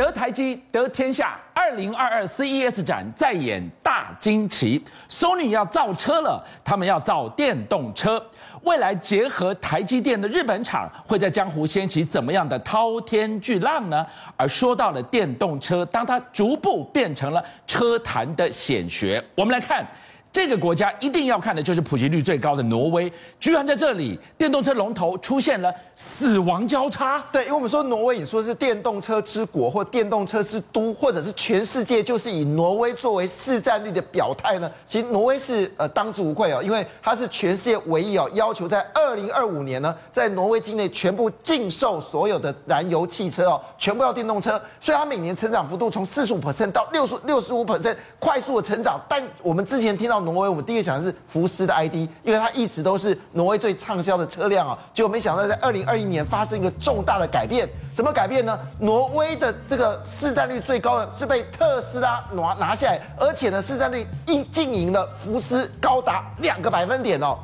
得台积得天下，二零二二 CES 展再演大惊奇。Sony 要造车了，他们要造电动车。未来结合台积电的日本厂，会在江湖掀起怎么样的滔天巨浪呢？而说到了电动车，当它逐步变成了车坛的显学，我们来看。这个国家一定要看的就是普及率最高的挪威，居然在这里电动车龙头出现了死亡交叉。对，因为我们说挪威，你说是电动车之国或电动车之都，或者是全世界就是以挪威作为市占率的表态呢？其实挪威是呃当之无愧哦，因为它是全世界唯一哦要求在二零二五年呢，在挪威境内全部禁售所有的燃油汽车哦，全部要电动车，所以它每年成长幅度从四十五 percent 到六十六十五 percent 快速的成长。但我们之前听到。挪威，我们第一个想的是福斯的 ID，因为它一直都是挪威最畅销的车辆啊。结果没想到在二零二一年发生一个重大的改变，什么改变呢？挪威的这个市占率最高的是被特斯拉拿拿下来，而且呢，市占率一经营了福斯高达两个百分点哦。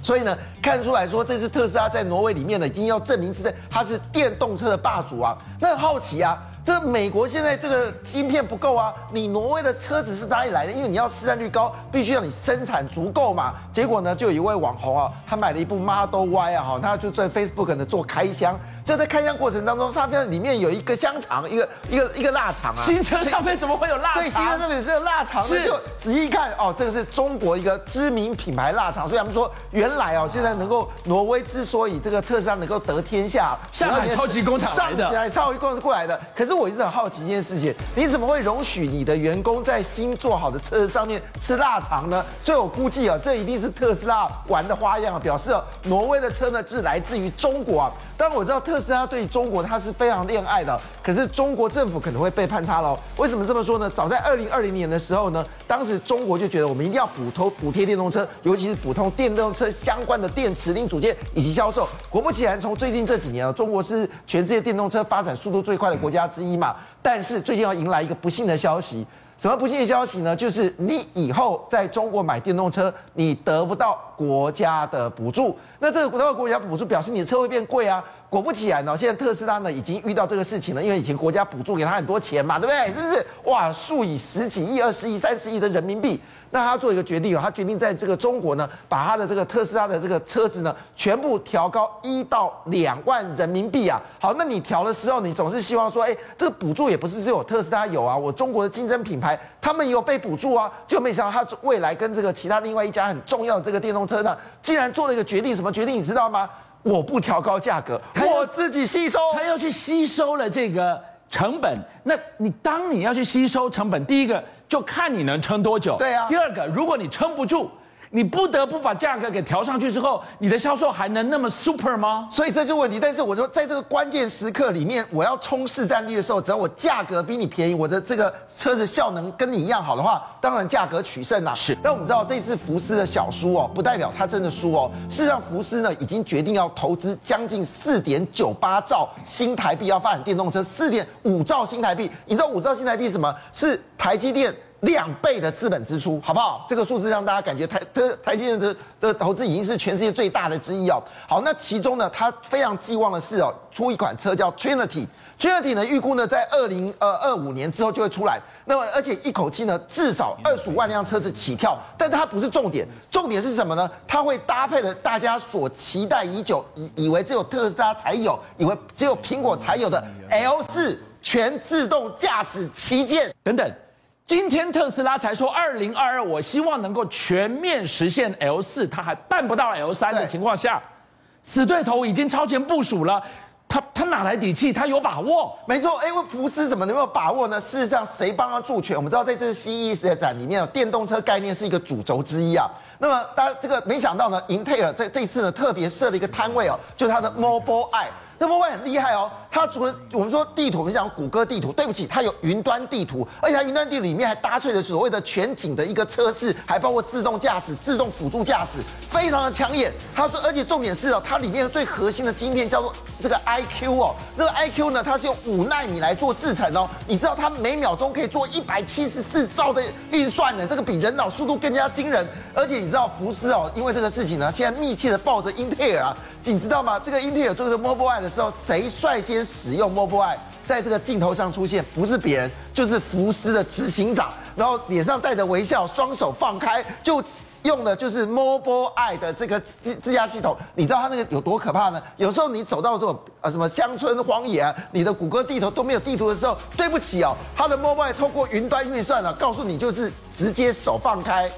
所以呢，看出来说这次特斯拉在挪威里面呢，已经要证明自己它是电动车的霸主啊。那很好奇啊。这美国现在这个芯片不够啊，你挪威的车子是哪里来的？因为你要市占率高，必须要你生产足够嘛。结果呢，就有一位网红啊，他买了一部 Model Y 啊，哈，他就在 Facebook 呢做开箱。就在开箱过程当中，发现里面有一个香肠，一个一个一个腊肠啊。新车上面怎么会有腊肠？对，新车上面是有腊肠。所以。就仔细一看，哦，这个是中国一个知名品牌腊肠。所以他们说，原来哦，现在能够挪威之所以这个特斯拉能够得天下，上海超级工厂来的，上海超级工厂过来的。可是我一直很好奇一件事情，你怎么会容许你的员工在新做好的车上面吃腊肠呢？所以我估计啊，这一定是特斯拉玩的花样啊，表示哦，挪威的车呢是来自于中国啊。当然我知道特斯拉对中国它是非常恋爱的，可是中国政府可能会背叛它喽。为什么这么说呢？早在二零二零年的时候呢，当时中国就觉得我们一定要补投补贴电动车，尤其是补充电动车相关的电池零组件以及销售。果不其然，从最近这几年啊，中国是全世界电动车发展速度最快的国家之一嘛。但是最近要迎来一个不幸的消息。什么不幸的消息呢？就是你以后在中国买电动车，你得不到国家的补助。那这个得不到国家补助，表示你的车会变贵啊。果不其然呢，现在特斯拉呢已经遇到这个事情了，因为以前国家补助给他很多钱嘛，对不对？是不是？哇，数以十几亿、二十亿、三十亿的人民币。那他做一个决定哦，他决定在这个中国呢，把他的这个特斯拉的这个车子呢，全部调高一到两万人民币啊。好，那你调的时候，你总是希望说，哎，这个补助也不是只有特斯拉有啊，我中国的竞争品牌他们也有被补助啊。就没想到他未来跟这个其他另外一家很重要的这个电动车呢，竟然做了一个决定，什么决定你知道吗？我不调高价格，我自己吸收，他要去吸收了这个成本。那你当你要去吸收成本，第一个。就看你能撑多久。对啊。第二个，如果你撑不住。你不得不把价格给调上去之后，你的销售还能那么 super 吗？所以这就是问题。但是我说，在这个关键时刻里面，我要冲市占率的时候，只要我价格比你便宜，我的这个车子效能跟你一样好的话，当然价格取胜啦。是。但我们知道，这次福斯的小输哦，不代表他真的输哦。事实上，福斯呢已经决定要投资将近四点九八兆新台币，要发展电动车。四点五兆新台币，你知道五兆新台币是什么？是台积电。两倍的资本支出，好不好？这个数字让大家感觉台特台积电的的投资已经是全世界最大的之一哦。好，那其中呢，他非常寄望的是哦，出一款车叫 Trinity，Trinity 呢预估呢在二零呃二五年之后就会出来。那么而且一口气呢至少二十五万辆车子起跳，但是它不是重点，重点是什么呢？它会搭配的大家所期待已久，以以为只有特斯拉才有，以为只有苹果才有的 L 四全自动驾驶旗舰等等。今天特斯拉才说，二零二二，我希望能够全面实现 L 四，它还办不到 L 三的情况下，死对头已经超前部署了，他他哪来底气？他有把握？没错，因为福斯怎么能有把握呢？事实上，谁帮他助拳？我们知道，在这次 CES 的展里面，电动车概念是一个主轴之一啊。那么，大家这个没想到呢，英特尔这这次呢特别设了一个摊位哦，就是它的 Mobileye。那 Mobileye 很厉害哦，它除了我们说地图，我们讲谷歌地图，对不起，它有云端地图，而且它云端地图里面还搭配了所谓的全景的一个测试，还包括自动驾驶、自动辅助驾驶，非常的抢眼。他说，而且重点是哦，它里面最核心的晶片叫做这个 iQ 哦，这个 iQ 呢，它是用五纳米来做制成哦，你知道它每秒钟可以做一百七十四兆的运算呢，这个比人脑速度更加惊人。而且你知道福斯哦，因为这个事情呢，现在密切的抱着英特尔啊。你知道吗？这个英特尔做这个 Mobileye 的时候，谁率先使用 Mobileye？在这个镜头上出现，不是别人，就是福斯的执行长，然后脸上带着微笑，双手放开，就用的就是 Mobileye 的这个自自驾系统。你知道他那个有多可怕呢？有时候你走到这种呃什么乡村荒野啊，你的谷歌地图都没有地图的时候，对不起哦，他的 Mobileye 透过云端运算了，告诉你就是直接手放开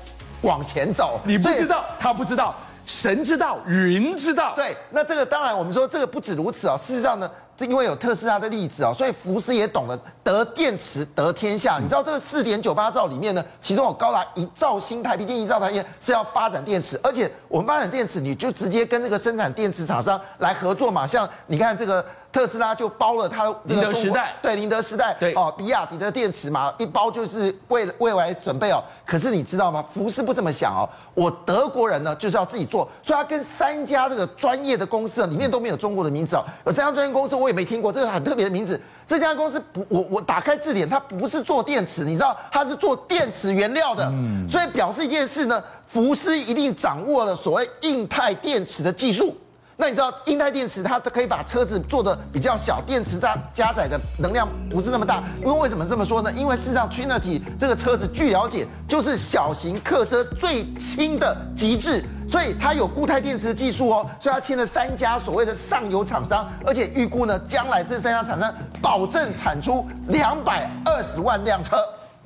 往前走。你不知道，他不知道。神知道，云知道。对，那这个当然，我们说这个不止如此啊、哦。事实上呢，这是因为有特斯拉的例子啊、所以福斯也懂得得电池得天下。你知道这个四点九八兆里面呢，其中有高达一兆新台币，近一兆台币是要发展电池，而且我们发展电池，你就直接跟那个生产电池厂商来合作嘛。像你看这个。特斯拉就包了它这个时代，对宁德时代，对哦，比亚迪的电池嘛，一包就是为未来准备哦。可是你知道吗？福斯不这么想哦，我德国人呢就是要自己做，所以他跟三家这个专业的公司啊里面都没有中国的名字哦。有三家专业公司我也没听过，这个很特别的名字。这家公司不，我我打开字典，它不是做电池，你知道它是做电池原料的，嗯，所以表示一件事呢，福斯一定掌握了所谓硬态电池的技术。那你知道，硬态电池它可以把车子做的比较小，电池加加载的能量不是那么大。因为为什么这么说呢？因为事实上，Trinity 这个车子据了解就是小型客车最轻的极致，所以它有固态电池的技术哦。所以它签了三家所谓的上游厂商，而且预估呢，将来这三家厂商保证产出两百二十万辆车。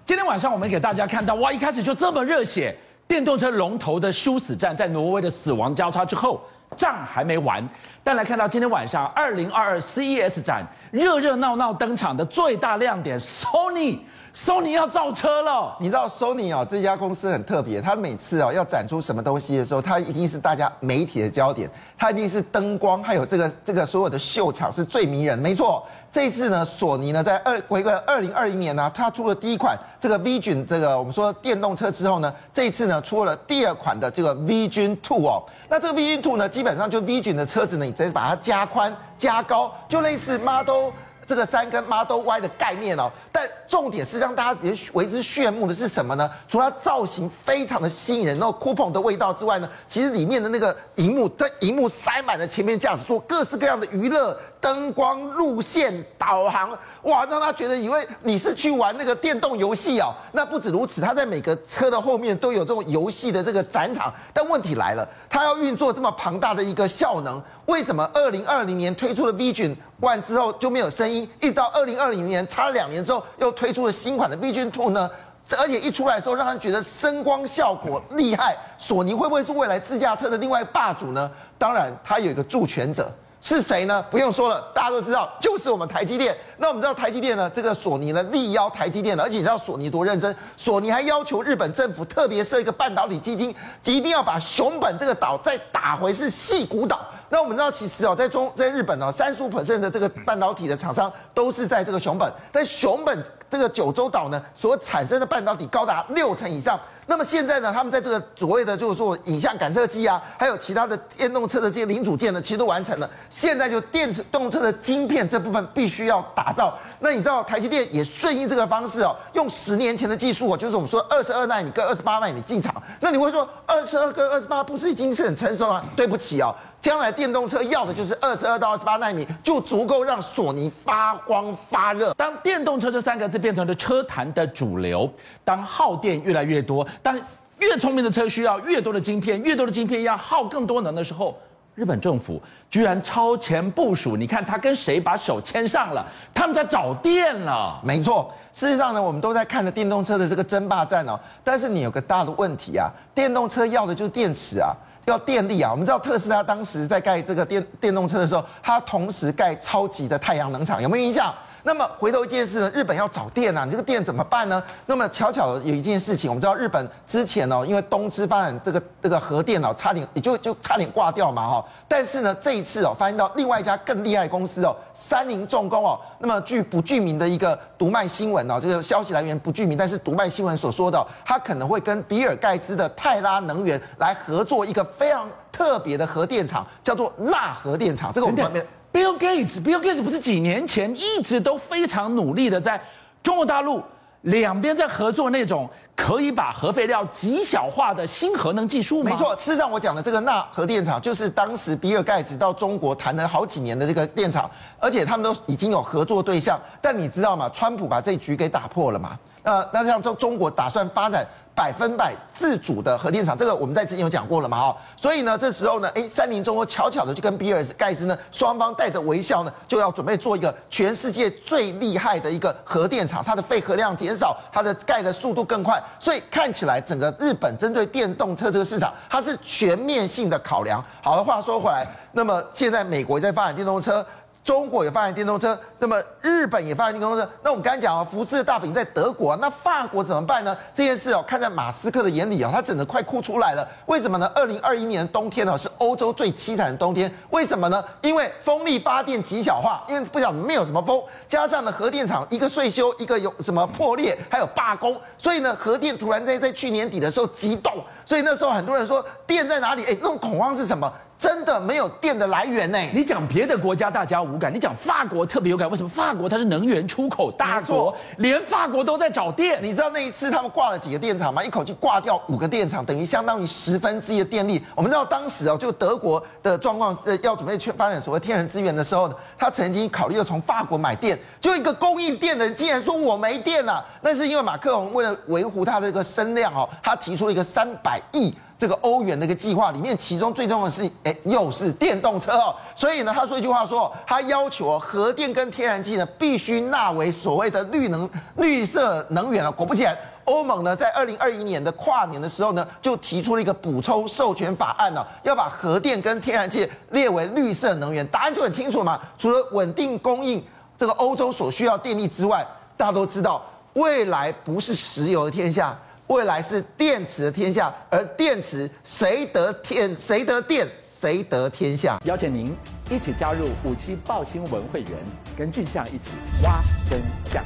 今天晚上我们给大家看到，哇，一开始就这么热血，电动车龙头的殊死战，在挪威的死亡交叉之后。仗还没完，但来看到今天晚上二零二二 CES 展热热闹闹登场的最大亮点，Sony，Sony 要造车了。你知道 Sony 哦，这家公司很特别，它每次哦要展出什么东西的时候，它一定是大家媒体的焦点，它一定是灯光还有这个这个所有的秀场是最迷人，没错。这一次呢，索尼呢在二回归二零二零年呢，它出了第一款这个 Vision 这个我们说电动车之后呢，这一次呢出了第二款的这个 Vision Two 哦。那这个 Vision Two 呢，基本上就 Vision 的车子呢，你直接把它加宽加高，就类似 Model 这个三跟 Model Y 的概念哦。但重点是让大家别为之炫目的是什么呢？除了造型非常的吸引人，然后 coupon 的味道之外呢，其实里面的那个荧幕，它荧幕塞满了前面驾驶座各式各样的娱乐。灯光、路线、导航，哇，让他觉得以为你是去玩那个电动游戏哦。那不止如此，他在每个车的后面都有这种游戏的这个展场。但问题来了，他要运作这么庞大的一个效能，为什么二零二零年推出了 Vision 完之后就没有声音？一直到二零二零年，差了两年之后又推出了新款的 Vision Two 呢？而且一出来的时候，让人觉得声光效果厉害。索尼会不会是未来自驾车的另外霸主呢？当然，他有一个助权者。是谁呢？不用说了，大家都知道，就是我们台积电。那我们知道台积电呢，这个索尼呢力邀台积电的，而且你知道索尼多认真，索尼还要求日本政府特别设一个半导体基金，一定要把熊本这个岛再打回是矽谷岛。那我们知道，其实哦，在中在日本哦，三十五 percent 的这个半导体的厂商都是在这个熊本，但熊本这个九州岛呢，所产生的半导体高达六成以上。那么现在呢，他们在这个所谓的就是说影像感测器啊，还有其他的电动车的这些零组件呢，其实都完成了。现在就电动车的晶片这部分必须要打造。那你知道台积电也顺应这个方式哦，用十年前的技术哦，就是我们说二十二纳米跟二十八纳米进场。那你会说二十二跟二十八不是已经是很成熟了？对不起哦。将来电动车要的就是二十二到二十八纳米，就足够让索尼发光发热。当电动车这三个字变成了车坛的主流，当耗电越来越多，当越聪明的车需要越多的晶片，越多的晶片要耗更多能的时候，日本政府居然超前部署。你看他跟谁把手牵上了？他们在找电了。没错，事实上呢，我们都在看着电动车的这个争霸战哦。但是你有个大的问题啊，电动车要的就是电池啊。要电力啊！我们知道特斯拉当时在盖这个电电动车的时候，它同时盖超级的太阳能厂，有没有印象？那么回头一件事呢，日本要找电啊，你这个电怎么办呢？那么巧巧有一件事情，我们知道日本之前哦，因为东芝发展这个这个核电哦，差点也就就差点挂掉嘛哈。但是呢，这一次哦，发现到另外一家更厉害的公司哦，三菱重工哦。那么据不具名的一个读卖新闻哦，这个消息来源不具名，但是读卖新闻所说的，它可能会跟比尔盖茨的泰拉能源来合作一个非常特别的核电厂，叫做钠核电厂。这个我们。Bill Gates，Bill Gates 不是几年前一直都非常努力的在中国大陆两边在合作那种可以把核废料极小化的新核能技术吗？没错，事实上我讲的这个钠核电厂，就是当时比尔盖茨到中国谈了好几年的这个电厂，而且他们都已经有合作对象。但你知道吗？川普把这局给打破了嘛？呃，那像中中国打算发展。百分百自主的核电厂，这个我们在之前有讲过了嘛？哈，所以呢，这时候呢，诶，三菱重工悄悄的就跟比尔盖茨呢，双方带着微笑呢，就要准备做一个全世界最厉害的一个核电厂，它的废核量减少，它的盖的速度更快，所以看起来整个日本针对电动车这个市场，它是全面性的考量。好的话说回来，那么现在美国在发展电动车。中国也发展电动车，那么日本也发展电动车。那我们刚才讲啊，福斯的大饼在德国，那法国怎么办呢？这件事哦，看在马斯克的眼里啊，他整个快哭出来了。为什么呢？二零二一年冬天呢，是欧洲最凄惨的冬天。为什么呢？因为风力发电极小化，因为不晓得没有什么风，加上呢核电厂一个岁修，一个有什么破裂，还有罢工，所以呢核电突然在在去年底的时候急冻，所以那时候很多人说电在哪里？哎，那种恐慌是什么？真的没有电的来源呢？你讲别的国家大家无感，你讲法国特别有感。为什么？法国它是能源出口大国，连法国都在找电。你知道那一次他们挂了几个电厂吗？一口气挂掉五个电厂，等于相当于十分之一的电力。我们知道当时哦，就德国的状况是要准备去发展所谓天然资源的时候，他曾经考虑要从法国买电，就一个供应电的人竟然说我没电了。那是因为马克龙为了维护他的这个声量哦，他提出了一个三百亿。这个欧元的一个计划里面，其中最重要的是，哎，又是电动车哦。所以呢，他说一句话说，他要求核电跟天然气呢，必须纳为所谓的绿能、绿色能源了。果不其然，欧盟呢，在二零二一年的跨年的时候呢，就提出了一个补充授权法案呢，要把核电跟天然气列为绿色能源。答案就很清楚嘛，除了稳定供应这个欧洲所需要电力之外，大家都知道，未来不是石油的天下。未来是电池的天下，而电池谁得天谁得电谁得天下。邀请您一起加入五七报新闻会员，跟俊相一起挖真相。